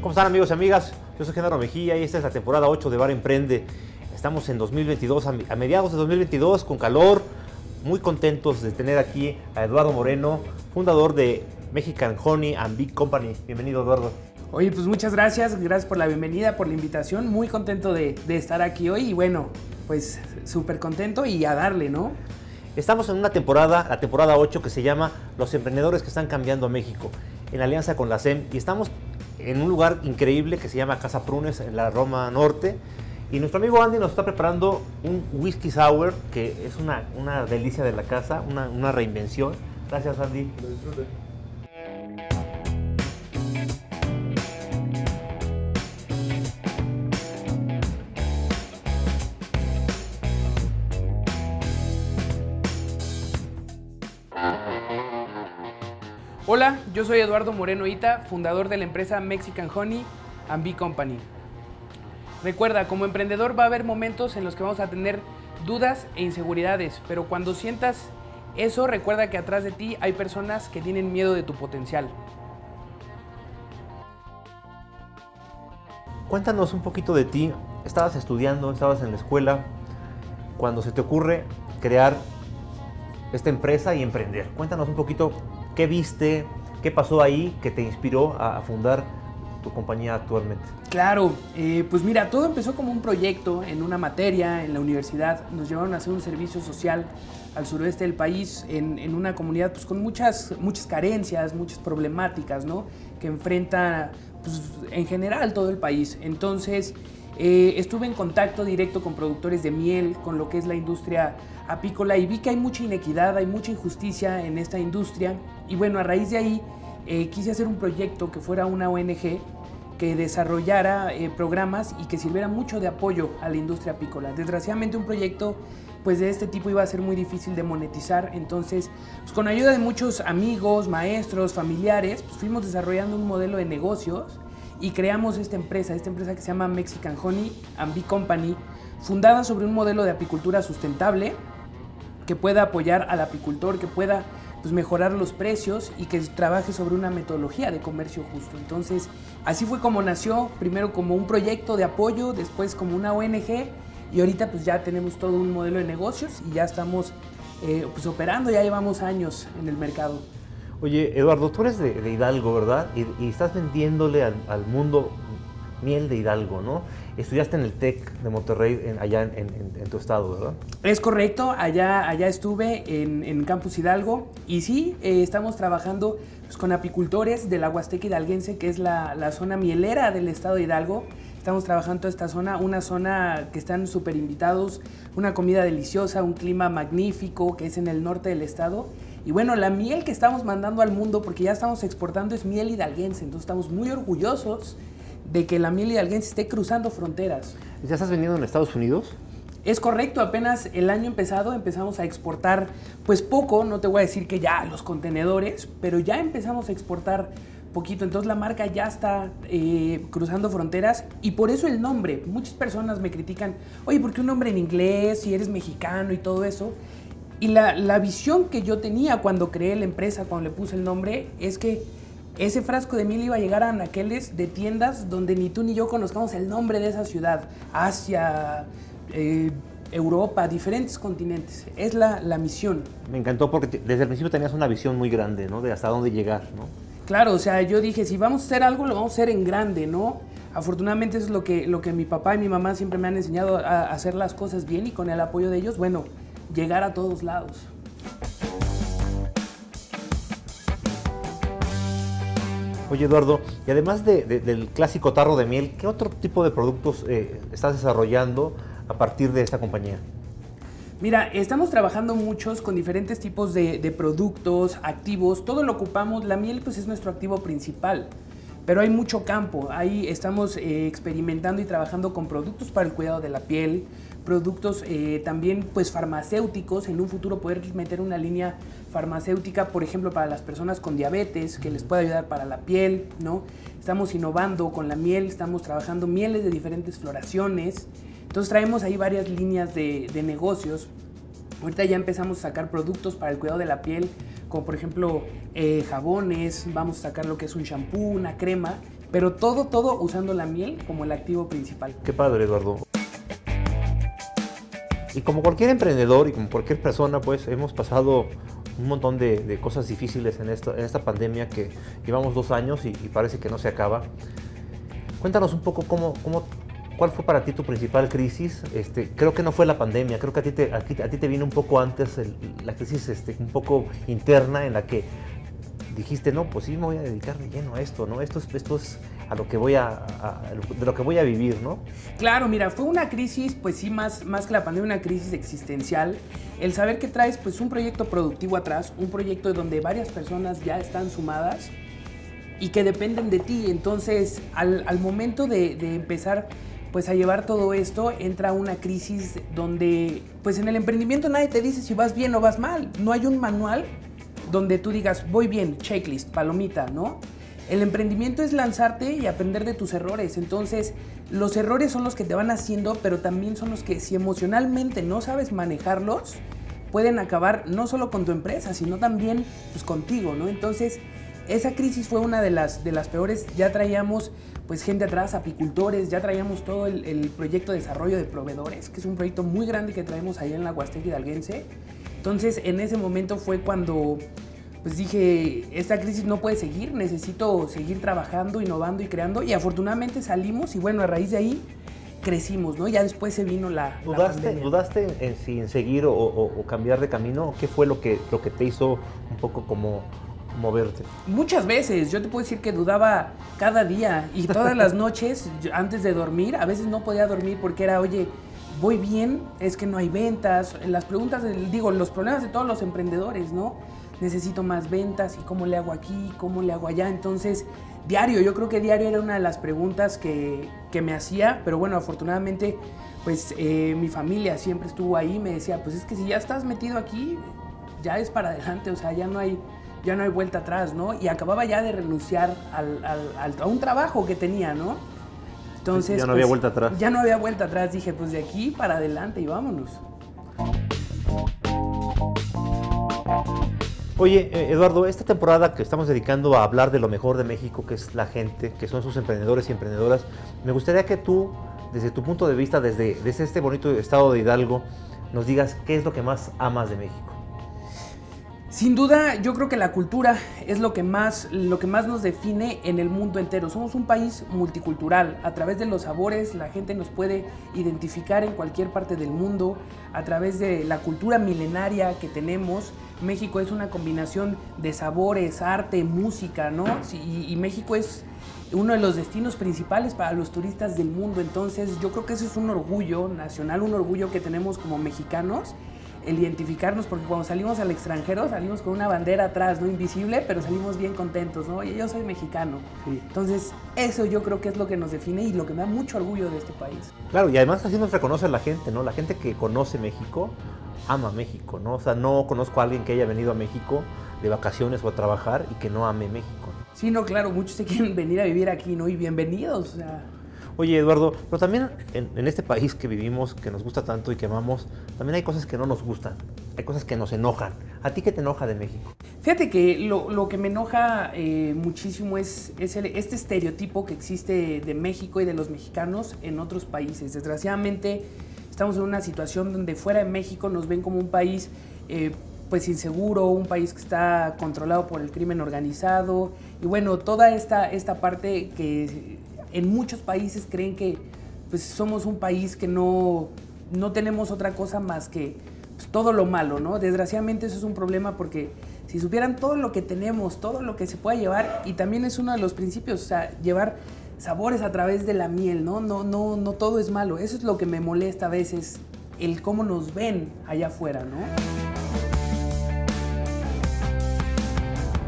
¿Cómo están amigos y amigas? Yo soy Genaro Mejía y esta es la temporada 8 de Bar Emprende. Estamos en 2022, a mediados de 2022, con calor, muy contentos de tener aquí a Eduardo Moreno, fundador de Mexican Honey and Big Company. Bienvenido Eduardo. Oye, pues muchas gracias, gracias por la bienvenida, por la invitación, muy contento de, de estar aquí hoy y bueno, pues súper contento y a darle, ¿no? Estamos en una temporada, la temporada 8, que se llama Los emprendedores que están cambiando a México, en alianza con la SEM, y estamos en un lugar increíble que se llama Casa Prunes, en la Roma Norte. Y nuestro amigo Andy nos está preparando un whisky sour, que es una, una delicia de la casa, una, una reinvención. Gracias, Andy. Hola, yo soy Eduardo Moreno Ita, fundador de la empresa Mexican Honey and Bee Company. Recuerda, como emprendedor va a haber momentos en los que vamos a tener dudas e inseguridades, pero cuando sientas eso, recuerda que atrás de ti hay personas que tienen miedo de tu potencial. Cuéntanos un poquito de ti. Estabas estudiando, estabas en la escuela, cuando se te ocurre crear esta empresa y emprender. Cuéntanos un poquito ¿Qué viste? ¿Qué pasó ahí que te inspiró a fundar tu compañía actualmente? Claro, eh, pues mira, todo empezó como un proyecto en una materia en la universidad. Nos llevaron a hacer un servicio social al suroeste del país, en, una comunidad pues, con muchas, muchas carencias, muchas problemáticas, ¿no? Que enfrenta pues, en general todo el país. Entonces, eh, estuve en contacto directo con productores de miel, con lo que es la industria apícola y vi que hay mucha inequidad, hay mucha injusticia en esta industria. Y bueno, a raíz de ahí eh, quise hacer un proyecto que fuera una ONG que desarrollara eh, programas y que sirviera mucho de apoyo a la industria apícola. Desgraciadamente un proyecto pues de este tipo iba a ser muy difícil de monetizar, entonces pues, con ayuda de muchos amigos, maestros, familiares, pues, fuimos desarrollando un modelo de negocios y creamos esta empresa, esta empresa que se llama Mexican Honey and Bee Company, fundada sobre un modelo de apicultura sustentable que pueda apoyar al apicultor, que pueda pues, mejorar los precios y que trabaje sobre una metodología de comercio justo. Entonces, así fue como nació, primero como un proyecto de apoyo, después como una ONG y ahorita pues ya tenemos todo un modelo de negocios y ya estamos eh, pues operando, ya llevamos años en el mercado. Oye, Eduardo, tú eres de, Hidalgo, ¿verdad? Y, estás vendiéndole al, mundo miel de Hidalgo, ¿no? Estudiaste en el TEC de Monterrey, allá en, tu estado, ¿verdad? Es correcto, allá, allá estuve en, Campus Hidalgo y sí, eh, estamos trabajando pues, con apicultores de la Huasteca Hidalguense, que es la, la zona mielera del estado de Hidalgo. Estamos trabajando esta zona, una zona que están súper invitados, una comida deliciosa, un clima magnífico, que es en el norte del estado y bueno, la miel que estamos mandando al mundo, porque ya estamos exportando, es miel hidalguense. Entonces estamos muy orgullosos de que la miel hidalguense esté cruzando fronteras. ¿Ya estás vendiendo en Estados Unidos? Es correcto, apenas el año empezado empezamos a exportar, pues poco, no te voy a decir que ya los contenedores, pero ya empezamos a exportar poquito, entonces la marca ya está eh, cruzando fronteras y por eso el nombre. Muchas personas me critican, oye, ¿por qué un nombre en inglés si eres mexicano y todo eso? Y la, visión que yo tenía cuando creé la empresa, cuando le puse el nombre, es que ese frasco de miel iba a llegar a anaqueles de tiendas donde ni tú ni yo conozcamos el nombre de esa ciudad, Asia, eh, Europa, diferentes continentes. Es la, misión. Me encantó porque desde el principio tenías una visión muy grande, ¿no? De hasta dónde llegar, ¿no? Claro, o sea, yo dije, si vamos a hacer algo, lo vamos a hacer en grande, ¿no? Afortunadamente eso es lo que, lo que mi papá y mi mamá siempre me han enseñado a hacer las cosas bien y con el apoyo de ellos, bueno, llegar a todos lados. Oye Eduardo, y además del clásico tarro de miel, ¿qué otro tipo de productos eh, estás desarrollando a partir de esta compañía? Mira, estamos trabajando muchos con diferentes tipos de, productos, activos, todo lo ocupamos, la miel pues es nuestro activo principal, pero hay mucho campo, ahí estamos eh, experimentando y trabajando con productos para el cuidado de la piel, productos eh, también pues farmacéuticos, en un futuro poder meter una línea farmacéutica, por ejemplo, para las personas con diabetes, que les pueda ayudar para la piel, ¿no? Estamos innovando con la miel, estamos trabajando mieles de diferentes floraciones, entonces traemos ahí varias líneas de, negocios. Ahorita ya empezamos a sacar productos para el cuidado de la piel, como por ejemplo eh, jabones, vamos a sacar lo que es un shampoo, una crema, pero todo, todo usando la miel como el activo principal. Qué padre, Eduardo. Y como cualquier emprendedor y como cualquier persona, pues hemos pasado un montón de, cosas difíciles en esta, en esta pandemia que llevamos dos años y, parece que no se acaba. Cuéntanos un poco cómo, cómo, cuál fue para ti tu principal crisis. Este, creo que no fue la pandemia, creo que a ti te, a ti, te vino un poco antes la crisis este, un poco interna en la que dijiste, no, pues sí me voy a dedicar de lleno a esto, ¿no? Esto es, esto es a lo que voy a, de lo que voy a vivir, ¿no? Claro, mira, fue una crisis, pues sí, más, más que la pandemia, una crisis existencial. El saber que traes, pues, un proyecto productivo atrás, un proyecto donde varias personas ya están sumadas y que dependen de ti. Entonces, al, momento de, de empezar pues a llevar todo esto entra una crisis donde pues en el emprendimiento nadie te dice si vas bien o vas mal. No hay un manual donde tú digas voy bien, checklist, palomita, ¿no? El emprendimiento es lanzarte y aprender de tus errores. Entonces, los errores son los que te van haciendo, pero también son los que si emocionalmente no sabes manejarlos, pueden acabar no solo con tu empresa, sino también pues, contigo, ¿no? Entonces, esa crisis fue una de las, de las peores. Ya traíamos pues gente atrás, apicultores, ya traíamos todo el, proyecto de desarrollo de proveedores, que es un proyecto muy grande que traemos ahí en la Huasteca Hidalguense. Entonces, en ese momento fue cuando pues dije, esta crisis no puede seguir, necesito seguir trabajando, innovando y creando. Y afortunadamente salimos y bueno, a raíz de ahí crecimos, ¿no? Ya después se vino la... ¿Dudaste, ¿dudaste en, si seguir o, cambiar de camino? ¿Qué fue lo que, lo que te hizo un poco como moverte? Muchas veces, yo te puedo decir que dudaba cada día y todas las noches antes de dormir, a veces no podía dormir porque era, oye, voy bien, es que no hay ventas, las preguntas, digo, los problemas de todos los emprendedores, ¿no? Necesito más ventas y cómo le hago aquí, cómo le hago allá. Entonces, diario, yo creo que diario era una de las preguntas que, me hacía, pero bueno, afortunadamente, pues eh, mi familia siempre estuvo ahí, me decía, pues es que si ya estás metido aquí, ya es para adelante, o sea, ya no hay, ya no hay vuelta atrás, ¿no? Y acababa ya de renunciar al, a un trabajo que tenía, ¿no? Entonces, ya no había pues, vuelta atrás. Ya no había vuelta atrás, dije, pues de aquí para adelante y vámonos. Oye, eh, Eduardo, esta temporada que estamos dedicando a hablar de lo mejor de México, que es la gente, que son sus emprendedores y emprendedoras, me gustaría que tú, desde tu punto de vista, desde, desde este bonito estado de Hidalgo, nos digas qué es lo que más amas de México. Sin duda, yo creo que la cultura es lo que más lo que más nos define en el mundo entero. Somos un país multicultural. A través de los sabores, la gente nos puede identificar en cualquier parte del mundo. A través de la cultura milenaria que tenemos, México es una combinación de sabores, arte, música, ¿no? y México es uno de los destinos principales para los turistas del mundo. Entonces, yo creo que eso es un orgullo nacional, un orgullo que tenemos como mexicanos el identificarnos, porque cuando salimos al extranjero salimos con una bandera atrás, ¿no? Invisible, pero salimos bien contentos, ¿no? Oye, yo soy mexicano. Entonces, eso yo creo que es lo que nos define y lo que me da mucho orgullo de este país. Claro, y además así nos reconoce la gente, ¿no? La gente que conoce México ama México, ¿no? O sea, no conozco a alguien que haya venido a México de vacaciones o a trabajar y que no ame México. Sí, no, claro, muchos se quieren venir a vivir aquí, ¿no? Y bienvenidos, o sea Oye, Eduardo, pero también en, este país que vivimos, que nos gusta tanto y que amamos, también hay cosas que no nos gustan, hay cosas que nos enojan. ¿A ti qué te enoja de México? Fíjate que lo, que me enoja eh, muchísimo es, este estereotipo que existe de México y de los mexicanos en otros países. Desgraciadamente, estamos en una situación donde fuera de México nos ven como un país eh, pues inseguro, un país que está controlado por el crimen organizado y bueno, toda esta, esta parte que en muchos países creen que pues, somos un país que no, no tenemos otra cosa más que pues, todo lo malo, ¿no? Desgraciadamente eso es un problema porque si supieran todo lo que tenemos, todo lo que se puede llevar, y también es uno de los principios, o sea, llevar sabores a través de la miel, ¿no? No, no, no todo es malo. Eso es lo que me molesta a veces, el cómo nos ven allá afuera, ¿no?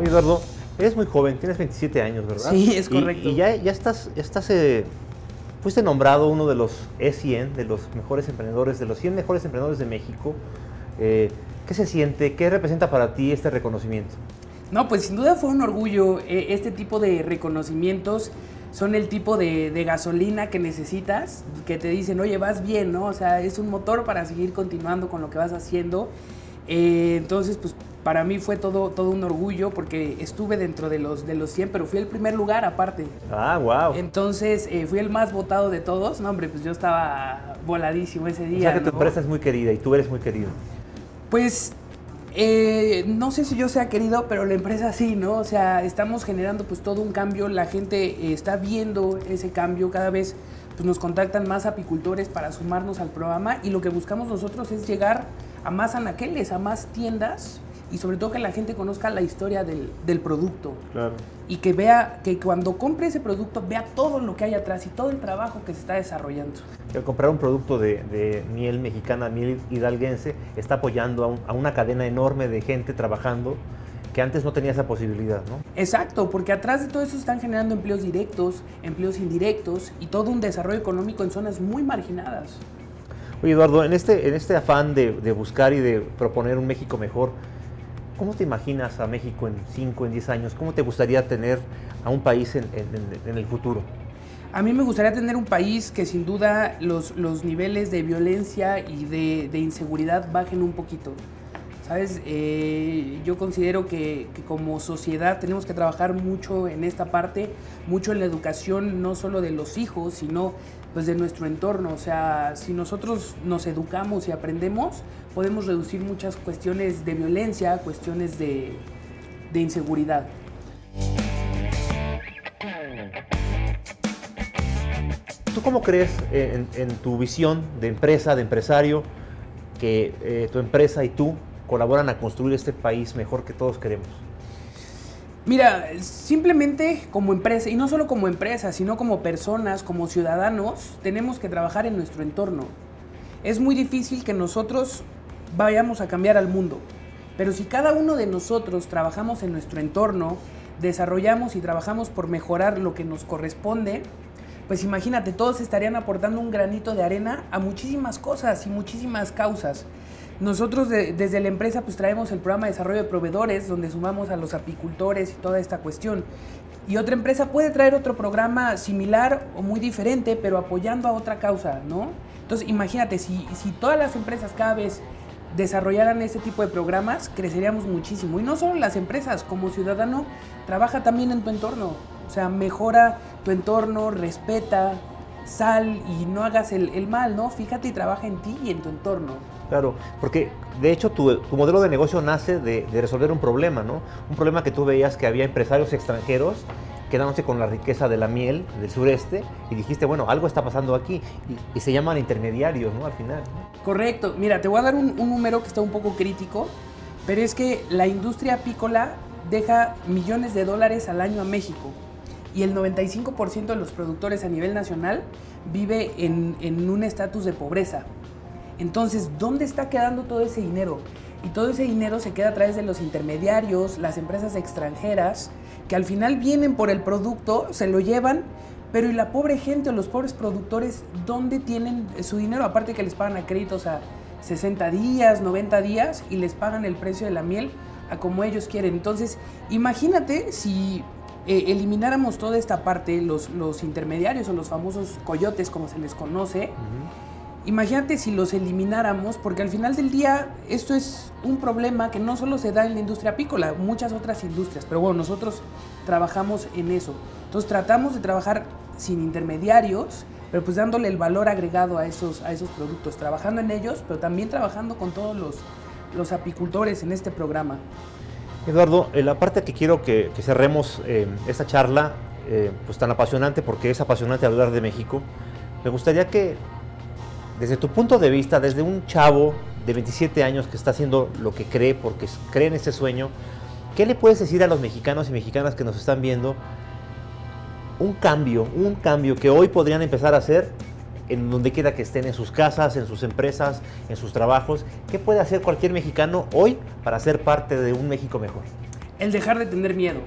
Oye, Eduardo, Eres muy joven, tienes 27 años, ¿verdad? Sí, es correcto. Y, ya, ya estás, estás eh, fuiste nombrado uno de los E100, de los mejores emprendedores, de los 100 mejores emprendedores de México. Eh, ¿Qué se siente? ¿Qué representa para ti este reconocimiento? No, pues sin duda fue un orgullo. E, este tipo de reconocimientos son el tipo de, gasolina que necesitas, que te dicen, oye, vas bien, ¿no? O sea, es un motor para seguir continuando con lo que vas haciendo. Eh, entonces, pues para mí fue todo, todo un orgullo porque estuve dentro de los, de los 100, pero fui el primer lugar aparte. Ah, wow. Entonces eh, fui el más votado de todos. No, hombre, pues yo estaba voladísimo ese día. O sea que tu ¿no? empresa es muy querida y tú eres muy querido. Pues eh, no sé si yo sea querido, pero la empresa sí, ¿no? O sea, estamos generando pues todo un cambio, la gente eh, está viendo ese cambio, cada vez pues nos contactan más apicultores para sumarnos al programa. Y lo que buscamos nosotros es llegar a más anaqueles, a más tiendas y sobre todo que la gente conozca la historia del, del producto Claro. y que vea, que cuando compre ese producto vea todo lo que hay atrás y todo el trabajo que se está desarrollando. El comprar un producto de, de miel mexicana, miel hidalguense, está apoyando a, un- a una cadena enorme de gente trabajando que antes no tenía esa posibilidad, ¿no? Exacto, porque atrás de todo eso están generando empleos directos, empleos indirectos y todo un desarrollo económico en zonas muy marginadas. Oye, Eduardo, en este, en este afán de, de buscar y de proponer un México mejor, ¿cómo te imaginas a México en 5, en 10 años? ¿Cómo te gustaría tener a un país en, en- en el futuro? A mí me gustaría tener un país que sin duda los, los niveles de violencia y de, de inseguridad bajen un poquito. ¿Sabes? Eh, yo considero que, que como sociedad tenemos que trabajar mucho en esta parte, mucho en la educación, no solo de los hijos, sino pues de nuestro entorno. O sea, si nosotros nos educamos y aprendemos, podemos reducir muchas cuestiones de violencia, cuestiones de, de inseguridad. ¿Tú cómo crees en, en tu visión de empresa, de empresario, que eh, tu empresa y tú colaboran a construir este país mejor que todos queremos? Mira, simplemente como empresa, y no solo como empresa, sino como personas, como ciudadanos, tenemos que trabajar en nuestro entorno. Es muy difícil que nosotros vayamos a cambiar al mundo, pero si cada uno de nosotros trabajamos en nuestro entorno, desarrollamos y trabajamos por mejorar lo que nos corresponde, pues imagínate, todos estarían aportando un granito de arena a muchísimas cosas y muchísimas causas. Nosotros de- desde la empresa pues traemos el programa de desarrollo de proveedores donde sumamos a los apicultores y toda esta cuestión. Y otra empresa puede traer otro programa similar o muy diferente, pero apoyando a otra causa, ¿no? Entonces imagínate, si, si todas las empresas cada vez desarrollaran ese tipo de programas, creceríamos muchísimo. Y no solo las empresas, como ciudadano, trabaja también en tu entorno. O sea, mejora tu entorno, respeta, sal y no hagas el, el mal, ¿no? Fíjate y trabaja en ti y en tu entorno. Claro, porque de hecho tu, tu modelo de negocio nace de, de resolver un problema, ¿no? Un problema que tú veías que había empresarios extranjeros quedándose con la riqueza de la miel del sureste y dijiste, bueno, algo está pasando aquí y, se llaman intermediarios, ¿no? Al final. Correcto. Mira, te voy a dar un, un número que está un poco crítico, pero es que la industria apícola deja millones de dólares al año a México y el 95% de los productores a nivel nacional vive en, en un estatus de pobreza. Entonces, ¿dónde está quedando todo ese dinero? Y todo ese dinero se queda a través de los intermediarios, las empresas extranjeras, que al final vienen por el producto, se lo llevan, pero ¿y la pobre gente o los pobres productores dónde tienen su dinero? Aparte que les pagan créditos a 60 días, 90 días y les pagan el precio de la miel a como ellos quieren. Entonces, imagínate si eh, elimináramos toda esta parte, los, los intermediarios o los famosos coyotes como se les conoce, Imagínate si los elimináramos, porque al final del día esto es un problema que no solo se da en la industria apícola, muchas otras industrias, pero bueno, nosotros trabajamos en eso. Entonces tratamos de trabajar sin intermediarios, pero pues dándole el valor agregado a esos, a esos productos, trabajando en ellos, pero también trabajando con todos los, los apicultores en este programa. Eduardo, eh, la parte que quiero que, que cerremos eh, esta charla, eh, pues tan apasionante, porque es apasionante hablar de México, me gustaría que, desde tu punto de vista, desde un chavo de 27 años que está haciendo lo que cree, porque cree en ese sueño, ¿qué le puedes decir a los mexicanos y mexicanas que nos están viendo? Un cambio, un cambio que hoy podrían empezar a hacer en donde quiera que estén, en sus casas, en sus empresas, en sus trabajos. ¿Qué puede hacer cualquier mexicano hoy para ser parte de un México mejor? El dejar de tener miedo.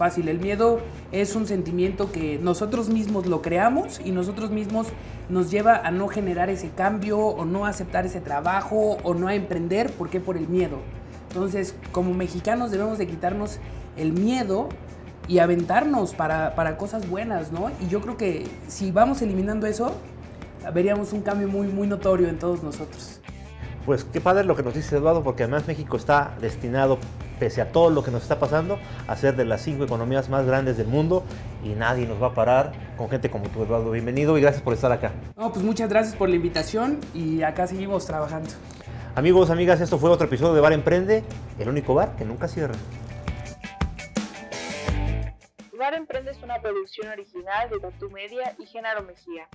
Fácil, el miedo es un sentimiento que nosotros mismos lo creamos y nosotros mismos nos lleva a no generar ese cambio o no aceptar ese trabajo o no a emprender. ¿Por qué? Por el miedo. Entonces, como mexicanos debemos de quitarnos el miedo y aventarnos para, para cosas buenas, ¿no? Y yo creo que si vamos eliminando eso, veríamos un cambio muy, muy notorio en todos nosotros. Pues qué padre lo que nos dice Eduardo, porque además México está destinado, pese a todo lo que nos está pasando, a ser de las cinco economías más grandes del mundo y nadie nos va a parar con gente como tú, Eduardo. Bienvenido y gracias por estar acá. No, pues muchas gracias por la invitación y acá seguimos trabajando. Amigos, amigas, esto fue otro episodio de Bar Emprende, el único bar que nunca cierra. Bar Emprende es una producción original de Tatu Media y Genaro Mejía.